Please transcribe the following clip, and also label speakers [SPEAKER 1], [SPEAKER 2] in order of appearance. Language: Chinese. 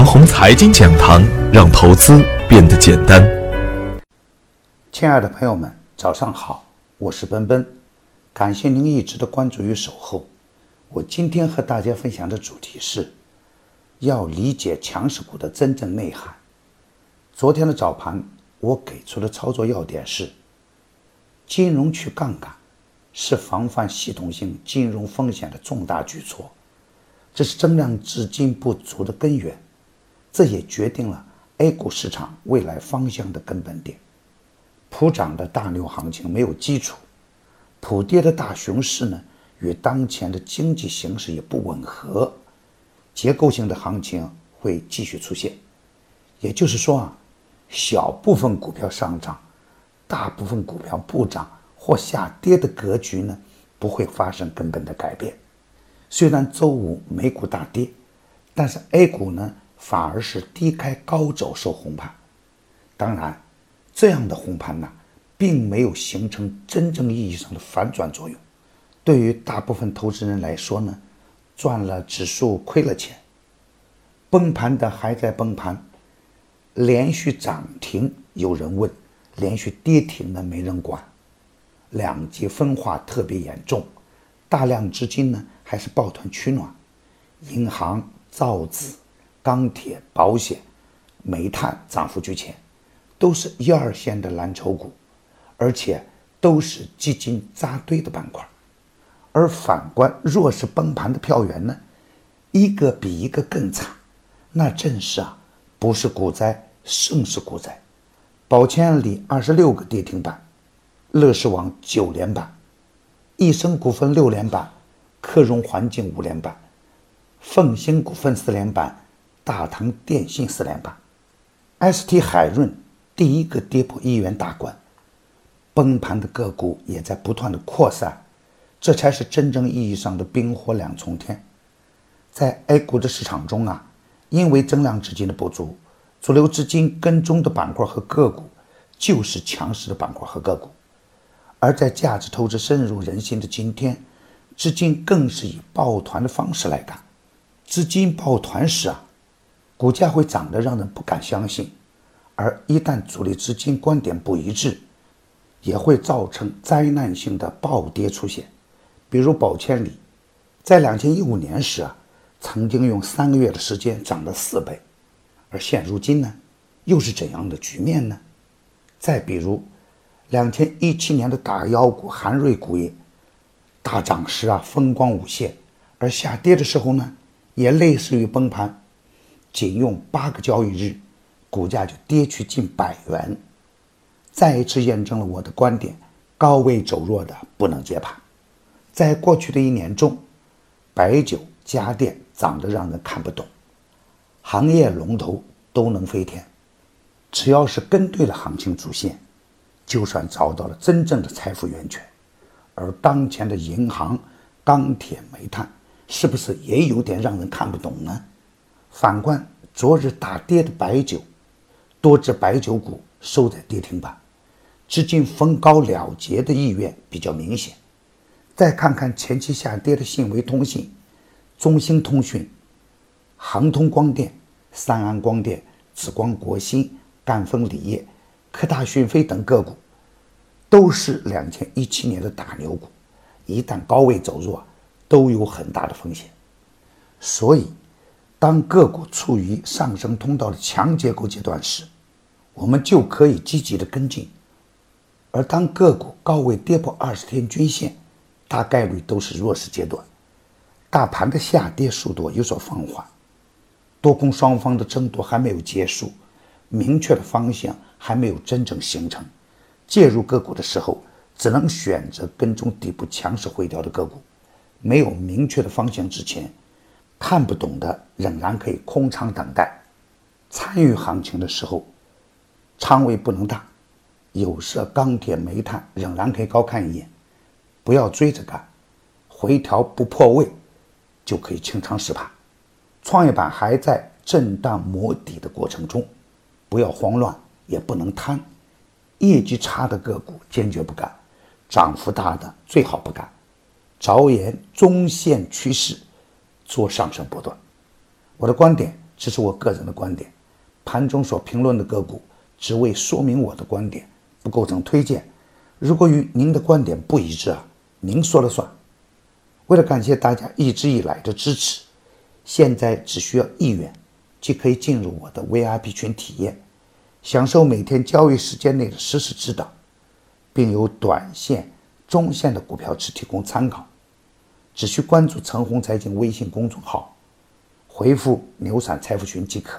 [SPEAKER 1] 长虹财经讲堂，让投资变得简单。
[SPEAKER 2] 亲爱的朋友们，早上好，我是奔奔，感谢您一直的关注与守候。我今天和大家分享的主题是，要理解强势股的真正内涵。昨天的早盘，我给出的操作要点是：金融去杠杆是防范系统性金融风险的重大举措，这是增量资金不足的根源，这也决定了 A 股市场未来方向的根本点。普涨的大牛行情没有基础，普跌的大熊市呢？与当前的经济形势也不吻合，结构性的行情会继续出现。也就是说啊，小部分股票上涨，大部分股票不涨或下跌的格局呢，不会发生根本的改变。虽然周五美股大跌，但是 A 股呢反而是低开高走收红盘。当然，这样的红盘呢，并没有形成真正意义上的反转作用。对于大部分投资人来说呢，赚了指数亏了钱，崩盘的还在崩盘，连续涨停有人问，连续跌停的没人管，两极分化特别严重，大量资金呢还是抱团取暖，银行、造纸、钢铁、保险、煤炭涨幅居前，都是一二线的蓝筹股，而且都是基金扎堆的板块。而反观弱势崩盘的票源呢，一个比一个更惨，那正是啊，不是股灾，胜是股灾。宝千里二十六个跌停板，乐视网九连板，益生股份六连板，科融环境五连板，凤兴股份四连板，大唐电信四连板，ST 海润第一个跌破一元大关，崩盘的个股也在不断的扩散。这才是真正意义上的冰火两重天。在 A 股的市场中啊，因为增量资金的不足，主流资金跟踪的板块和个股就是强势的板块和个股。而在价值投资深入人心的今天，资金更是以抱团的方式来干。资金抱团时啊，股价会涨得让人不敢相信；而一旦主力资金观点不一致，也会造成灾难性的暴跌出现。比如宝千里，在两千一五年时啊，曾经用三个月的时间涨了四倍，而现如今呢，又是怎样的局面呢？再比如，两千一七年的大妖股韩瑞股业，大涨时啊风光无限，而下跌的时候呢，也类似于崩盘，仅用八个交易日，股价就跌去近百元，再一次验证了我的观点：高位走弱的不能接盘。在过去的一年中，白酒、家电涨得让人看不懂，行业龙头都能飞天。只要是跟对了行情主线，就算找到了真正的财富源泉。而当前的银行、钢铁、煤炭，是不是也有点让人看不懂呢？反观昨日大跌的白酒，多只白酒股收在跌停板，资金逢高了结的意愿比较明显。再看看前期下跌的信维通信、中兴通讯、航通光电、三安光电、紫光国芯、赣锋锂业、科大讯飞等个股，都是两千一七年的大牛股，一旦高位走弱，都有很大的风险。所以，当个股处于上升通道的强结构阶段时，我们就可以积极的跟进；而当个股高位跌破二十天均线，大概率都是弱势阶段，大盘的下跌速度有所放缓，多空双方的争夺还没有结束，明确的方向还没有真正形成。介入个股的时候，只能选择跟踪底部强势回调的个股。没有明确的方向之前，看不懂的仍然可以空仓等待。参与行情的时候，仓位不能大，有色、钢铁、煤炭仍然可以高看一眼。不要追着干，回调不破位就可以清仓试盘。创业板还在震荡磨底的过程中，不要慌乱，也不能贪。业绩差的个股坚决不干，涨幅大的最好不干。着眼中线趋势，做上升波段。我的观点：这是我个人的观点，盘中所评论的个股只为说明我的观点，不构成推荐。如果与您的观点不一致啊，您说了算。为了感谢大家一直以来的支持，现在只需要一元，即可以进入我的 VIP 群体验，享受每天交易时间内的实时指导，并有短线、中线的股票池提供参考。只需关注“陈红财经”微信公众号，回复“牛散财富群”即可。